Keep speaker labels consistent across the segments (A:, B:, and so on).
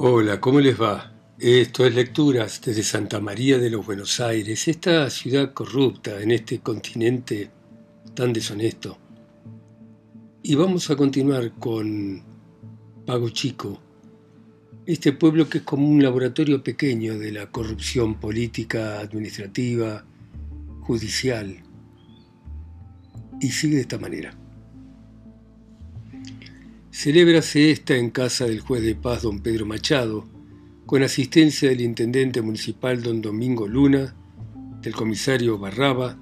A: Hola, ¿cómo les va? Esto es Lecturas desde Santa María de los Buenos Aires, esta ciudad corrupta en este continente tan deshonesto. Y vamos a continuar con Pago Chico, este pueblo que es como un laboratorio pequeño de la corrupción política, administrativa, judicial. Y sigue de esta manera. Celébrase esta en casa del juez de paz don Pedro Machado, con asistencia del intendente municipal don Domingo Luna, del comisario Barraba,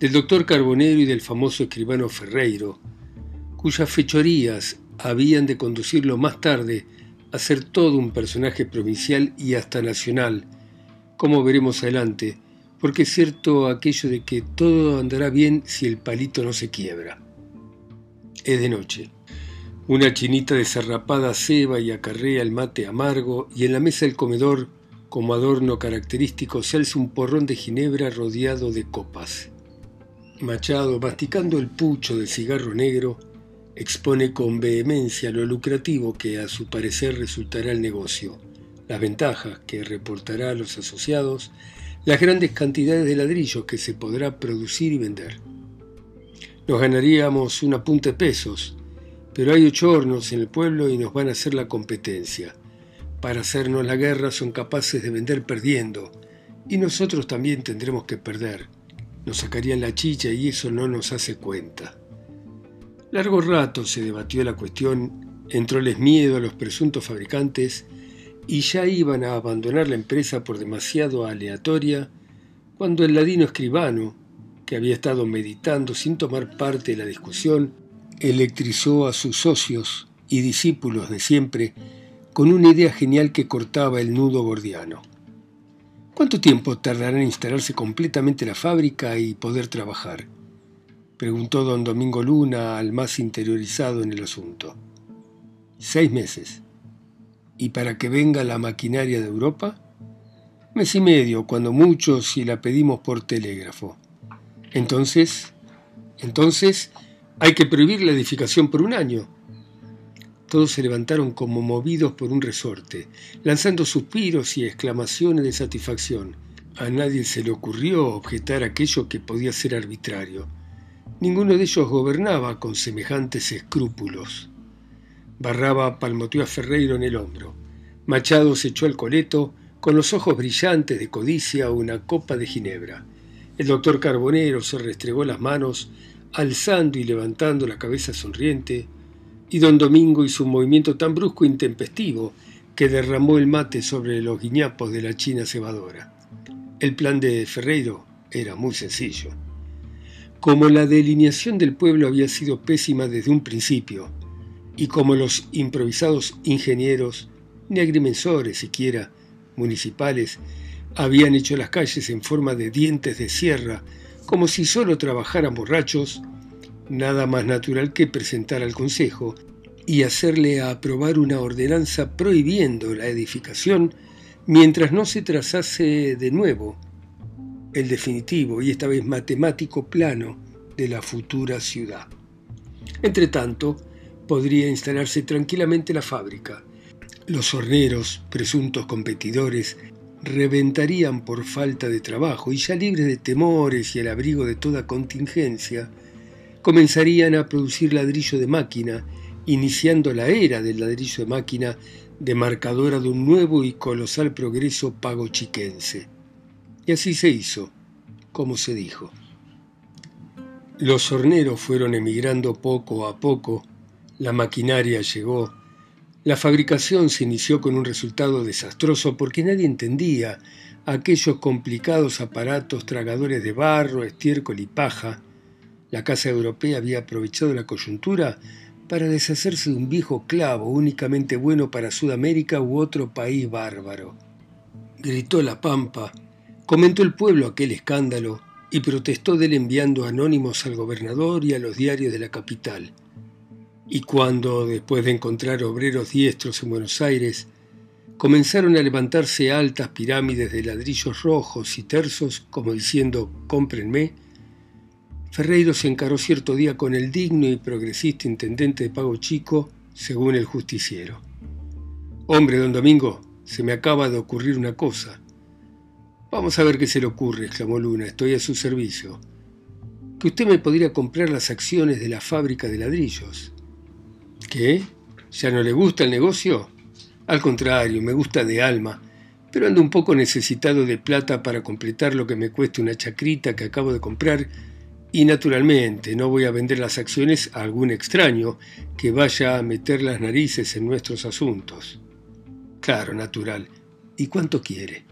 A: del doctor Carbonero y del famoso escribano Ferreiro, cuyas fechorías habían de conducirlo más tarde a ser todo un personaje provincial y hasta nacional, como veremos adelante, porque es cierto aquello de que todo andará bien si el palito no se quiebra. Es de noche. Una chinita desarrapada ceba y acarrea el mate amargo y en la mesa del comedor, como adorno característico, se alza un porrón de ginebra rodeado de copas. Machado, masticando el pucho del cigarro negro, expone con vehemencia lo lucrativo que a su parecer resultará el negocio, las ventajas que reportará a los asociados, las grandes cantidades de ladrillos que se podrá producir y vender. Nos ganaríamos una punta de pesos, pero hay ocho hornos en el pueblo y nos van a hacer la competencia. Para hacernos la guerra son capaces de vender perdiendo, y nosotros también tendremos que perder. Nos sacarían la chicha y eso no nos hace cuenta. Largo rato se debatió la cuestión, entróles miedo a los presuntos fabricantes y ya iban a abandonar la empresa por demasiado aleatoria, cuando el ladino escribano, que había estado meditando sin tomar parte de la discusión, electrizó a sus socios y discípulos de siempre con una idea genial que cortaba el nudo gordiano. ¿Cuánto tiempo tardará en instalarse completamente la fábrica y poder trabajar? preguntó don Domingo Luna al más interiorizado en el asunto. Seis meses. ¿Y para que venga la maquinaria de Europa? Mes y medio, cuando mucho, si la pedimos por telégrafo. Entonces, entonces, hay que prohibir la edificación por un año. Todos se levantaron como movidos por un resorte, lanzando suspiros y exclamaciones de satisfacción. A nadie se le ocurrió objetar aquello que podía ser arbitrario. Ninguno de ellos gobernaba con semejantes escrúpulos. Barraba palmoteó a Ferreiro en el hombro. Machado se echó al coleto, con los ojos brillantes de codicia, una copa de ginebra. El doctor Carbonero se restregó las manos alzando y levantando la cabeza sonriente, y don Domingo hizo un movimiento tan brusco e intempestivo que derramó el mate sobre los guiñapos de la china cebadora. El plan de Ferreiro era muy sencillo. Como la delineación del pueblo había sido pésima desde un principio, y como los improvisados ingenieros, ni agrimensores siquiera, municipales, habían hecho las calles en forma de dientes de sierra como si solo trabajaran borrachos, nada más natural que presentar al Consejo y hacerle aprobar una ordenanza prohibiendo la edificación mientras no se trazase de nuevo el definitivo y esta vez matemático plano de la futura ciudad. Entre tanto, podría instalarse tranquilamente la fábrica. Los horneros, presuntos competidores, reventarían por falta de trabajo y ya libres de temores y al abrigo de toda contingencia, comenzarían a producir ladrillo de máquina, iniciando la era del ladrillo de máquina demarcadora de un nuevo y colosal progreso pagochiquense. Y así se hizo, como se dijo. Los horneros fueron emigrando poco a poco, la maquinaria llegó, la fabricación se inició con un resultado desastroso porque nadie entendía aquellos complicados aparatos tragadores de barro, estiércol y paja. La Casa Europea había aprovechado la coyuntura para deshacerse de un viejo clavo únicamente bueno para Sudamérica u otro país bárbaro. Gritó la pampa, comentó el pueblo aquel escándalo y protestó de él enviando anónimos al gobernador y a los diarios de la capital. Y cuando, después de encontrar obreros diestros en Buenos Aires, comenzaron a levantarse altas pirámides de ladrillos rojos y tersos, como diciendo, cómprenme, Ferreiro se encaró cierto día con el digno y progresista intendente de Pago Chico, según el justiciero. Hombre, don Domingo, se me acaba de ocurrir una cosa. Vamos a ver qué se le ocurre, exclamó Luna, estoy a su servicio. Que usted me podría comprar las acciones de la fábrica de ladrillos. ¿Qué? ¿Ya no le gusta el negocio? Al contrario, me gusta de alma, pero ando un poco necesitado de plata para completar lo que me cueste una chacrita que acabo de comprar y naturalmente no voy a vender las acciones a algún extraño que vaya a meter las narices en nuestros asuntos. Claro, natural. ¿Y cuánto quiere?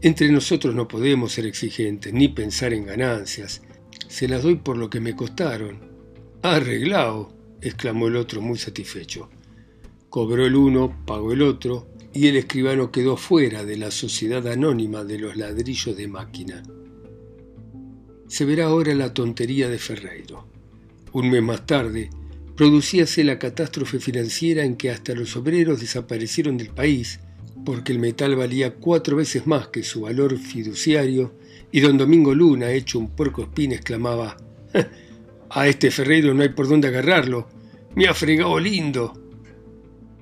A: Entre nosotros no podemos ser exigentes ni pensar en ganancias. Se las doy por lo que me costaron. Arreglado, exclamó el otro muy satisfecho. Cobró el uno, pagó el otro, y el escribano quedó fuera de la sociedad anónima de los ladrillos de máquina. Se verá ahora la tontería de Ferreiro. Un mes más tarde, producíase la catástrofe financiera en que hasta los obreros desaparecieron del país, porque el metal valía cuatro veces más que su valor fiduciario, y don Domingo Luna, hecho un puerco espín, exclamaba, a este Ferreiro no hay por dónde agarrarlo, me ha fregado lindo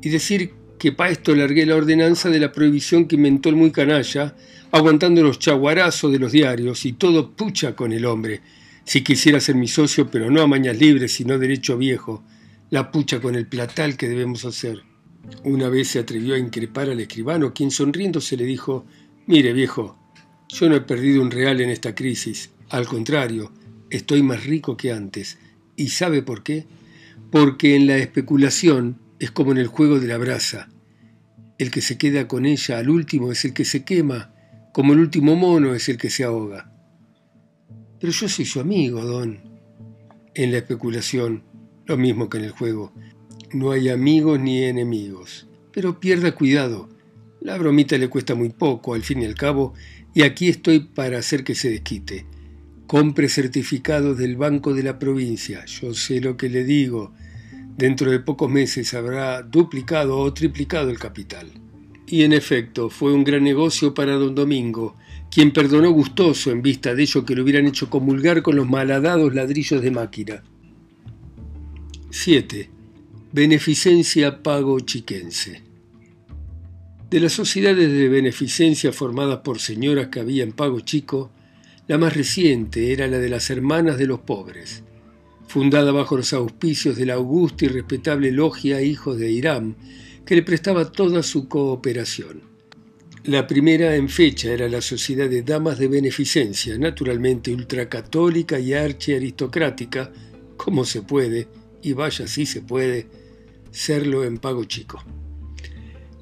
A: y decir que para esto largué la ordenanza de la prohibición que inventó el muy canalla, aguantando los chaguarazos de los diarios y todo pucha con el hombre. Si quisiera ser mi socio, pero no a mañas libres, sino derecho viejo, la pucha con el platal que debemos hacer. Una vez se atrevió a increpar al escribano, quien sonriendo se le dijo, mire viejo, yo no he perdido un real en esta crisis, al contrario, estoy más rico que antes. ¿Y sabe por qué? Porque en la especulación es como en el juego de la brasa. El que se queda con ella al último es el que se quema, como el último mono es el que se ahoga. Pero yo soy su amigo, don. En la especulación, lo mismo que en el juego. No hay amigos ni enemigos. Pero pierda cuidado. La bromita le cuesta muy poco, al fin y al cabo, y aquí estoy para hacer que se desquite. Compre certificados del Banco de la Provincia. Yo sé lo que le digo Dentro de pocos meses habrá duplicado o triplicado el capital. Y en efecto, fue un gran negocio para don Domingo, quien perdonó gustoso en vista de ello que lo hubieran hecho comulgar con los malhadados ladrillos de máquina. 7. Beneficencia Pago Chiquense. De las sociedades de beneficencia formadas por señoras que había en Pago Chico, la más reciente era la de las Hermanas de los Pobres fundada bajo los auspicios de la augusta y respetable logia Hijos de Irán, que le prestaba toda su cooperación. La primera en fecha era la Sociedad de Damas de Beneficencia, naturalmente ultracatólica y archiaristocrática, como se puede, y vaya si se puede, serlo en pago chico.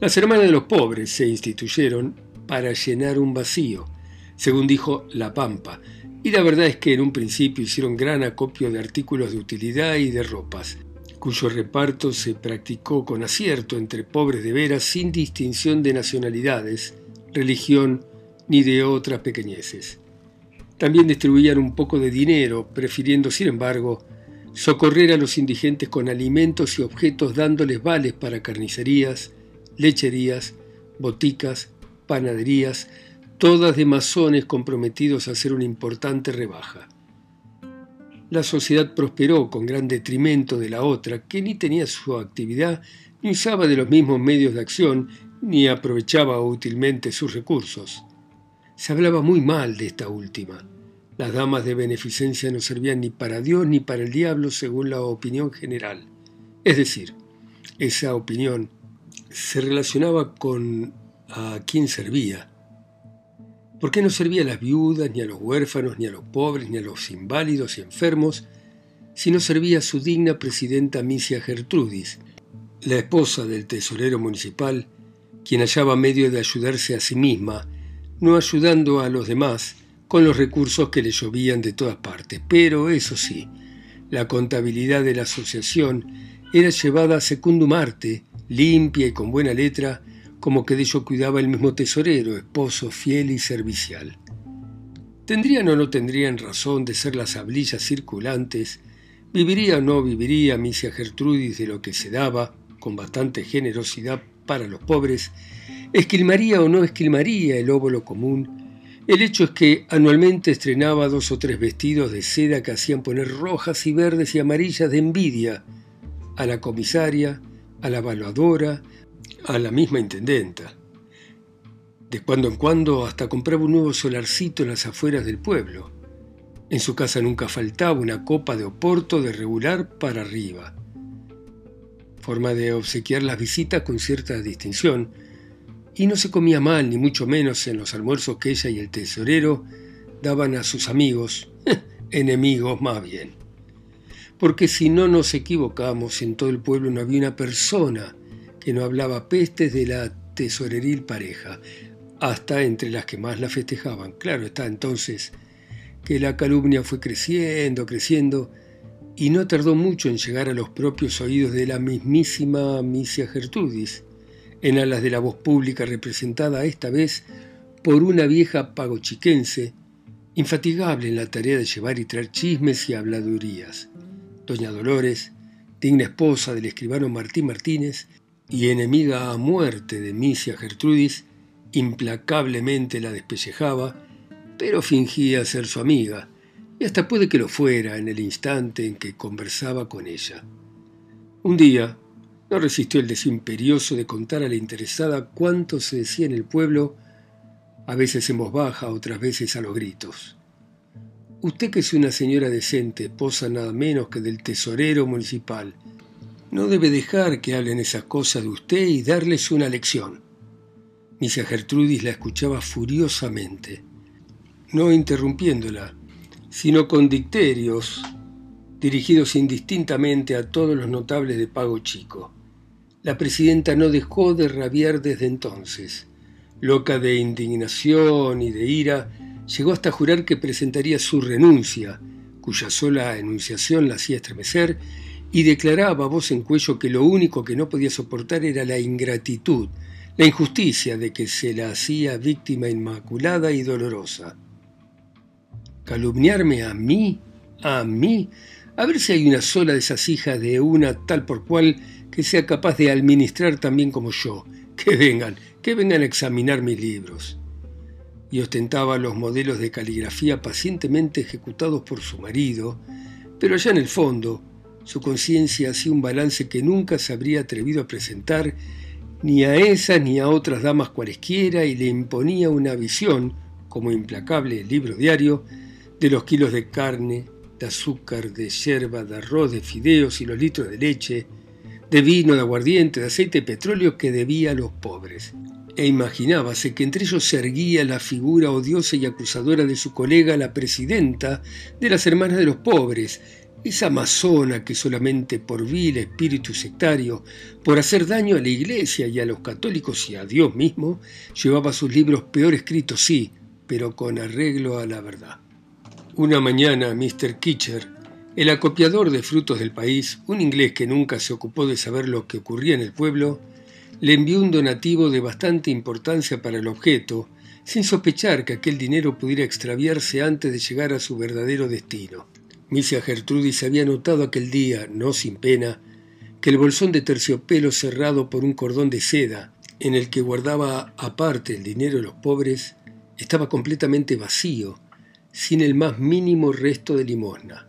A: Las hermanas de los pobres se instituyeron para llenar un vacío, según dijo La Pampa, y la verdad es que en un principio hicieron gran acopio de artículos de utilidad y de ropas, cuyo reparto se practicó con acierto entre pobres de veras sin distinción de nacionalidades, religión ni de otras pequeñeces. También distribuían un poco de dinero, prefiriendo, sin embargo, socorrer a los indigentes con alimentos y objetos dándoles vales para carnicerías, lecherías, boticas, panaderías, todas de masones comprometidos a hacer una importante rebaja. La sociedad prosperó con gran detrimento de la otra, que ni tenía su actividad, ni usaba de los mismos medios de acción, ni aprovechaba útilmente sus recursos. Se hablaba muy mal de esta última. Las damas de beneficencia no servían ni para Dios ni para el diablo según la opinión general. Es decir, esa opinión se relacionaba con a quién servía, ¿Por qué no servía a las viudas, ni a los huérfanos, ni a los pobres, ni a los inválidos y enfermos, sino servía a su digna presidenta Misia Gertrudis, la esposa del tesorero municipal, quien hallaba medio de ayudarse a sí misma, no ayudando a los demás con los recursos que le llovían de todas partes. Pero eso sí, la contabilidad de la asociación era llevada a secundum arte, limpia y con buena letra, como que de ello cuidaba el mismo tesorero, esposo fiel y servicial. ¿Tendrían o no tendrían razón de ser las hablillas circulantes? ¿Viviría o no viviría Misia Gertrudis de lo que se daba, con bastante generosidad para los pobres? ¿Esquilmaría o no esquilmaría el óvulo común? El hecho es que anualmente estrenaba dos o tres vestidos de seda que hacían poner rojas y verdes y amarillas de envidia a la comisaria, a la evaluadora, a la misma intendenta. De cuando en cuando hasta compraba un nuevo solarcito en las afueras del pueblo. En su casa nunca faltaba una copa de oporto de regular para arriba. Forma de obsequiar las visitas con cierta distinción, y no se comía mal, ni mucho menos en los almuerzos que ella y el tesorero daban a sus amigos, enemigos más bien. Porque si no nos equivocamos, en todo el pueblo no había una persona que no hablaba pestes de la tesoreril pareja, hasta entre las que más la festejaban. Claro está entonces que la calumnia fue creciendo, creciendo, y no tardó mucho en llegar a los propios oídos de la mismísima Misia Gertrudis, en alas de la voz pública representada esta vez por una vieja pagochiquense, infatigable en la tarea de llevar y traer chismes y habladurías. Doña Dolores, digna esposa del escribano Martín Martínez y enemiga a muerte de Misia Gertrudis, implacablemente la despellejaba, pero fingía ser su amiga, y hasta puede que lo fuera en el instante en que conversaba con ella. Un día, no resistió el deseo imperioso de contar a la interesada cuánto se decía en el pueblo, a veces en voz baja, otras veces a los gritos. Usted que es una señora decente, posa nada menos que del tesorero municipal, no debe dejar que hablen esas cosas de usted y darles una lección. Misia Gertrudis la escuchaba furiosamente, no interrumpiéndola, sino con dicterios dirigidos indistintamente a todos los notables de Pago Chico. La presidenta no dejó de rabiar desde entonces. Loca de indignación y de ira, llegó hasta jurar que presentaría su renuncia, cuya sola enunciación la hacía estremecer, y declaraba voz en cuello que lo único que no podía soportar era la ingratitud, la injusticia de que se la hacía víctima inmaculada y dolorosa. ¿Calumniarme a mí? ¿A mí? A ver si hay una sola de esas hijas de una tal por cual que sea capaz de administrar también como yo. Que vengan, que vengan a examinar mis libros. Y ostentaba los modelos de caligrafía pacientemente ejecutados por su marido, pero allá en el fondo, su conciencia hacía un balance que nunca se habría atrevido a presentar ni a esa ni a otras damas cualesquiera y le imponía una visión, como implacable libro diario, de los kilos de carne, de azúcar, de yerba, de arroz, de fideos y los litros de leche, de vino, de aguardiente, de aceite de petróleo que debía a los pobres. E imaginábase que entre ellos se erguía la figura odiosa y acusadora de su colega, la presidenta de las Hermanas de los Pobres, esa amazona que solamente por vil espíritu sectario, por hacer daño a la iglesia y a los católicos y a Dios mismo, llevaba sus libros peor escritos, sí, pero con arreglo a la verdad. Una mañana, Mr. Kitcher, el acopiador de frutos del país, un inglés que nunca se ocupó de saber lo que ocurría en el pueblo, le envió un donativo de bastante importancia para el objeto, sin sospechar que aquel dinero pudiera extraviarse antes de llegar a su verdadero destino. Misia Gertrudis había notado aquel día, no sin pena, que el bolsón de terciopelo cerrado por un cordón de seda, en el que guardaba aparte el dinero de los pobres, estaba completamente vacío, sin el más mínimo resto de limosna.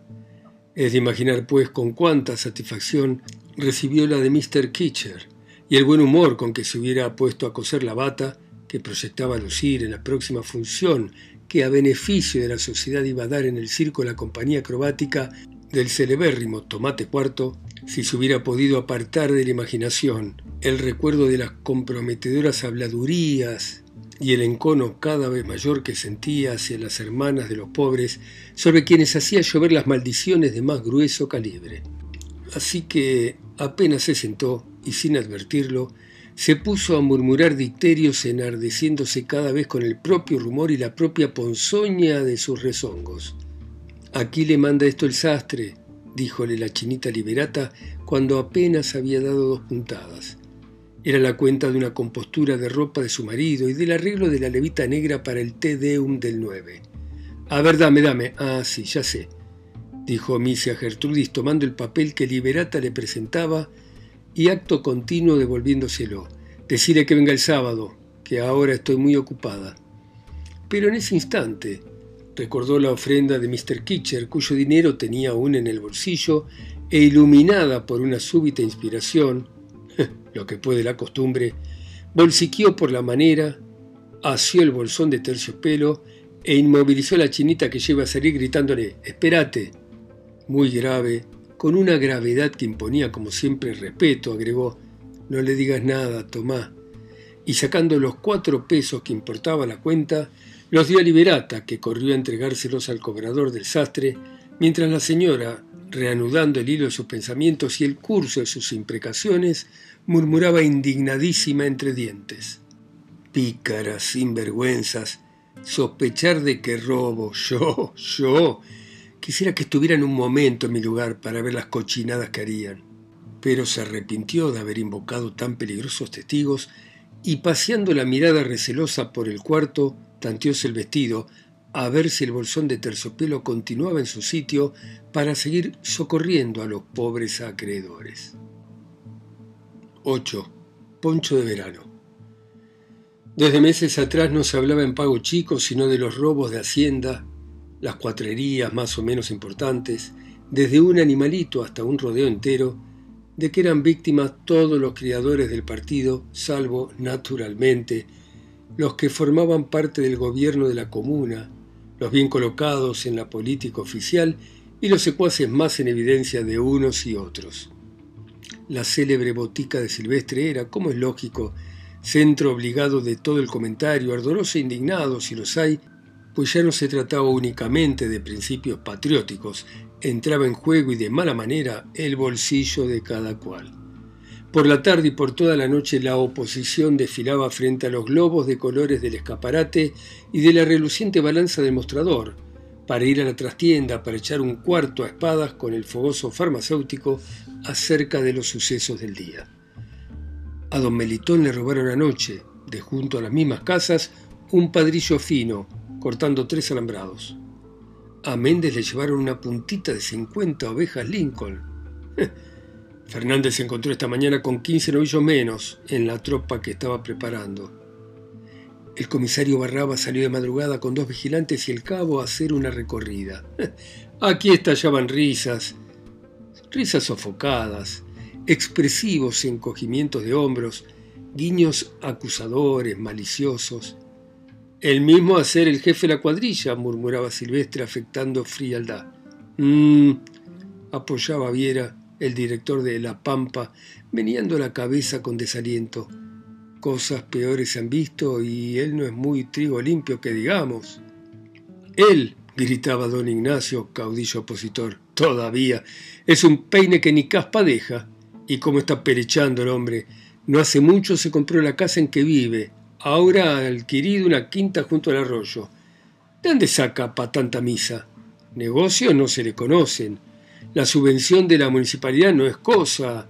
A: Es de imaginar, pues, con cuánta satisfacción recibió la de Mr. Kitcher y el buen humor con que se hubiera puesto a coser la bata que proyectaba lucir en la próxima función que a beneficio de la sociedad iba a dar en el circo la compañía acrobática del celebérrimo Tomate Cuarto, si se hubiera podido apartar de la imaginación el recuerdo de las comprometedoras habladurías y el encono cada vez mayor que sentía hacia las hermanas de los pobres, sobre quienes hacía llover las maldiciones de más grueso calibre. Así que apenas se sentó, y sin advertirlo, se puso a murmurar dicterios enardeciéndose cada vez con el propio rumor y la propia ponzoña de sus rezongos. Aquí le manda esto el sastre, díjole la chinita liberata cuando apenas había dado dos puntadas. Era la cuenta de una compostura de ropa de su marido y del arreglo de la levita negra para el Te Deum del 9. A ver, dame, dame. Ah, sí, ya sé, dijo Misia Gertrudis tomando el papel que Liberata le presentaba y acto continuo devolviéndoselo. Decirle que venga el sábado, que ahora estoy muy ocupada. Pero en ese instante recordó la ofrenda de Mr. Kitcher, cuyo dinero tenía aún en el bolsillo, e iluminada por una súbita inspiración, lo que puede la costumbre, bolsiqueó por la manera, asió el bolsón de terciopelo e inmovilizó a la chinita que lleva a salir gritándole Espérate. Muy grave, con una gravedad que imponía como siempre respeto, agregó No le digas nada, Tomás. Y sacando los cuatro pesos que importaba la cuenta, los dio a Liberata, que corrió a entregárselos al cobrador del sastre, mientras la señora, reanudando el hilo de sus pensamientos y el curso de sus imprecaciones, murmuraba indignadísima entre dientes. Pícaras, sinvergüenzas, sospechar de que robo, yo, yo. Quisiera que estuvieran un momento en mi lugar para ver las cochinadas que harían. Pero se arrepintió de haber invocado tan peligrosos testigos y paseando la mirada recelosa por el cuarto, tanteóse el vestido, a ver si el bolsón de terciopelo continuaba en su sitio para seguir socorriendo a los pobres acreedores. 8. Poncho de verano. Desde meses atrás no se hablaba en pago chico sino de los robos de hacienda, las cuatrerías más o menos importantes, desde un animalito hasta un rodeo entero, de que eran víctimas todos los criadores del partido, salvo, naturalmente, los que formaban parte del gobierno de la comuna, los bien colocados en la política oficial y los secuaces más en evidencia de unos y otros. La célebre botica de Silvestre era, como es lógico, centro obligado de todo el comentario, ardoroso e indignado si los hay, pues ya no se trataba únicamente de principios patrióticos, entraba en juego y de mala manera el bolsillo de cada cual. Por la tarde y por toda la noche la oposición desfilaba frente a los globos de colores del escaparate y de la reluciente balanza del mostrador, para ir a la trastienda para echar un cuarto a espadas con el fogoso farmacéutico acerca de los sucesos del día. A don Melitón le robaron anoche, de junto a las mismas casas, un padrillo fino, cortando tres alambrados. A Méndez le llevaron una puntita de 50 ovejas Lincoln. Fernández se encontró esta mañana con 15 novillos menos en la tropa que estaba preparando. El comisario Barraba salió de madrugada con dos vigilantes y el cabo a hacer una recorrida. Aquí estallaban risas, risas sofocadas, expresivos encogimientos de hombros, guiños acusadores, maliciosos. El mismo a ser el jefe de la cuadrilla, murmuraba Silvestre afectando frialdad. Mmm, apoyaba Viera el director de La Pampa, meneando la cabeza con desaliento. Cosas peores se han visto y él no es muy trigo limpio que digamos. Él, gritaba don Ignacio, caudillo opositor, todavía, es un peine que ni caspa deja. Y cómo está perechando el hombre. No hace mucho se compró la casa en que vive. Ahora ha adquirido una quinta junto al arroyo. ¿De dónde saca para tanta misa? Negocios no se le conocen. La subvención de la municipalidad no es cosa,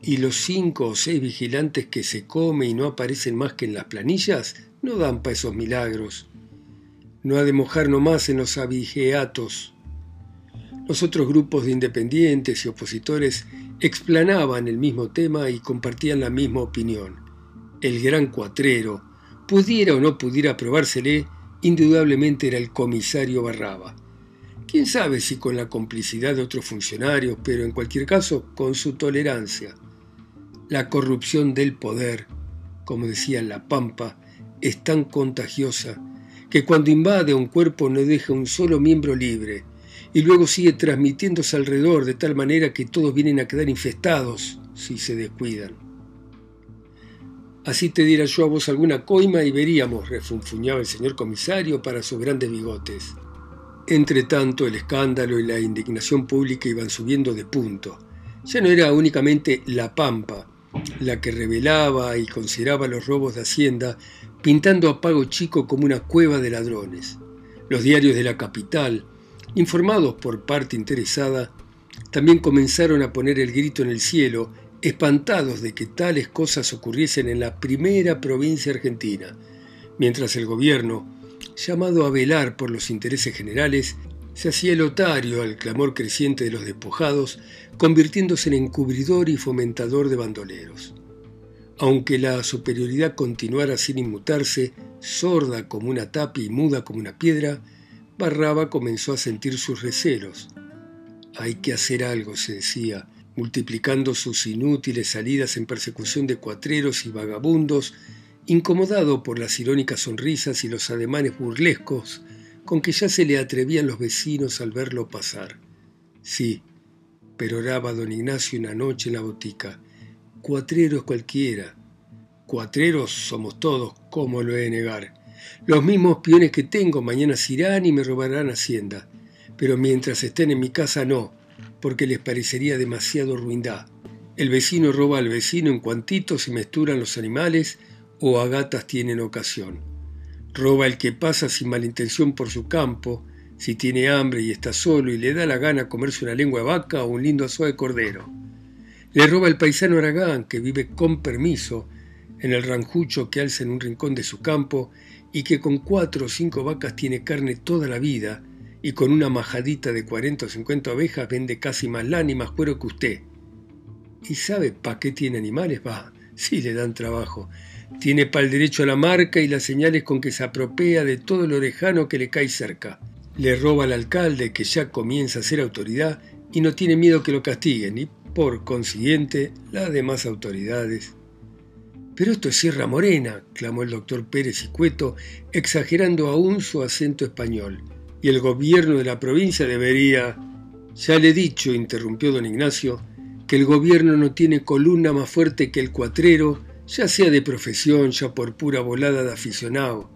A: y los cinco o seis vigilantes que se come y no aparecen más que en las planillas no dan para esos milagros. No ha de mojar nomás en los abigeatos. Los otros grupos de independientes y opositores explanaban el mismo tema y compartían la misma opinión. El gran cuatrero, pudiera o no pudiera aprobársele, indudablemente era el comisario Barraba Quién sabe si con la complicidad de otros funcionarios, pero en cualquier caso con su tolerancia. La corrupción del poder, como decía La Pampa, es tan contagiosa que cuando invade un cuerpo no deja un solo miembro libre y luego sigue transmitiéndose alrededor de tal manera que todos vienen a quedar infestados si se descuidan. Así te diera yo a vos alguna coima y veríamos, refunfuñaba el señor comisario para sus grandes bigotes. Entre tanto, el escándalo y la indignación pública iban subiendo de punto. Ya no era únicamente La Pampa la que revelaba y consideraba los robos de Hacienda, pintando a Pago Chico como una cueva de ladrones. Los diarios de la capital, informados por parte interesada, también comenzaron a poner el grito en el cielo, espantados de que tales cosas ocurriesen en la primera provincia argentina, mientras el gobierno, llamado a velar por los intereses generales, se hacía el otario al clamor creciente de los despojados, convirtiéndose en encubridor y fomentador de bandoleros. Aunque la superioridad continuara sin inmutarse, sorda como una tapia y muda como una piedra, Barraba comenzó a sentir sus recelos. Hay que hacer algo, se decía, multiplicando sus inútiles salidas en persecución de cuatreros y vagabundos, incomodado por las irónicas sonrisas y los ademanes burlescos con que ya se le atrevían los vecinos al verlo pasar. Sí, peroraba don Ignacio una noche en la botica. Cuatreros cualquiera. Cuatreros somos todos, ¿cómo lo he de negar? Los mismos peones que tengo mañana se irán y me robarán hacienda. Pero mientras estén en mi casa no, porque les parecería demasiado ruindad. El vecino roba al vecino en cuantito se mesturan los animales o a gatas tienen ocasión. Roba el que pasa sin malintención por su campo, si tiene hambre y está solo y le da la gana comerse una lengua de vaca o un lindo aso de cordero. Le roba el paisano Aragán, que vive con permiso en el ranjucho que alza en un rincón de su campo y que con cuatro o cinco vacas tiene carne toda la vida y con una majadita de 40 o 50 ovejas vende casi más lana y más cuero que usted. ¿Y sabe pa' qué tiene animales? Va, sí le dan trabajo. Tiene pa'l derecho a la marca y las señales con que se apropia de todo lo lejano que le cae cerca. Le roba al alcalde que ya comienza a ser autoridad y no tiene miedo que lo castiguen y por consiguiente las demás autoridades. Pero esto es Sierra Morena, clamó el doctor Pérez y Cueto, exagerando aún su acento español y el gobierno de la provincia debería... Ya le he dicho, interrumpió don Ignacio, que el gobierno no tiene columna más fuerte que el cuatrero, ya sea de profesión, ya por pura volada de aficionado.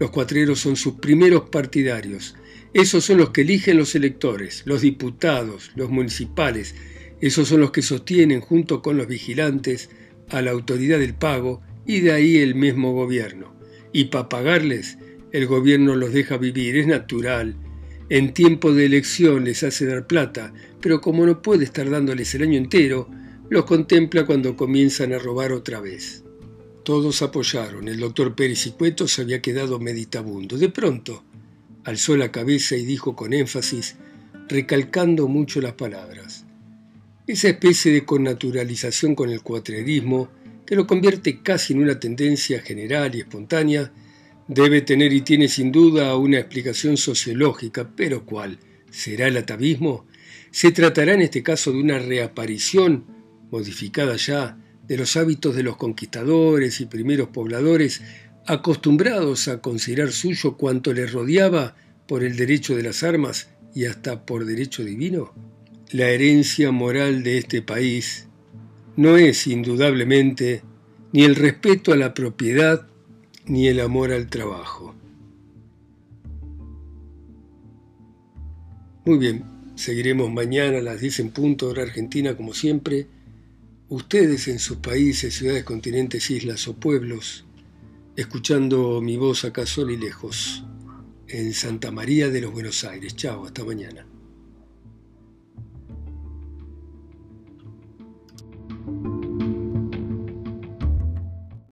A: Los cuatreros son sus primeros partidarios. Esos son los que eligen los electores, los diputados, los municipales. Esos son los que sostienen, junto con los vigilantes, a la autoridad del pago y de ahí el mismo gobierno. Y para pagarles el gobierno los deja vivir, es natural. En tiempo de elección les hace dar plata, pero como no puede estar dándoles el año entero, los contempla cuando comienzan a robar otra vez. Todos apoyaron. El doctor Pérez y Cueto se había quedado meditabundo. De pronto, alzó la cabeza y dijo con énfasis, recalcando mucho las palabras. Esa especie de connaturalización con el cuatrerismo, que lo convierte casi en una tendencia general y espontánea, Debe tener y tiene sin duda una explicación sociológica, pero ¿cuál? ¿Será el atavismo? ¿Se tratará en este caso de una reaparición, modificada ya, de los hábitos de los conquistadores y primeros pobladores, acostumbrados a considerar suyo cuanto les rodeaba por el derecho de las armas y hasta por derecho divino? La herencia moral de este país no es indudablemente ni el respeto a la propiedad ni el amor al trabajo. Muy bien, seguiremos mañana a las 10 en punto hora argentina como siempre. Ustedes en sus países, ciudades, continentes, islas o pueblos, escuchando mi voz acá solo y lejos, en Santa María de los Buenos Aires. Chao, hasta mañana.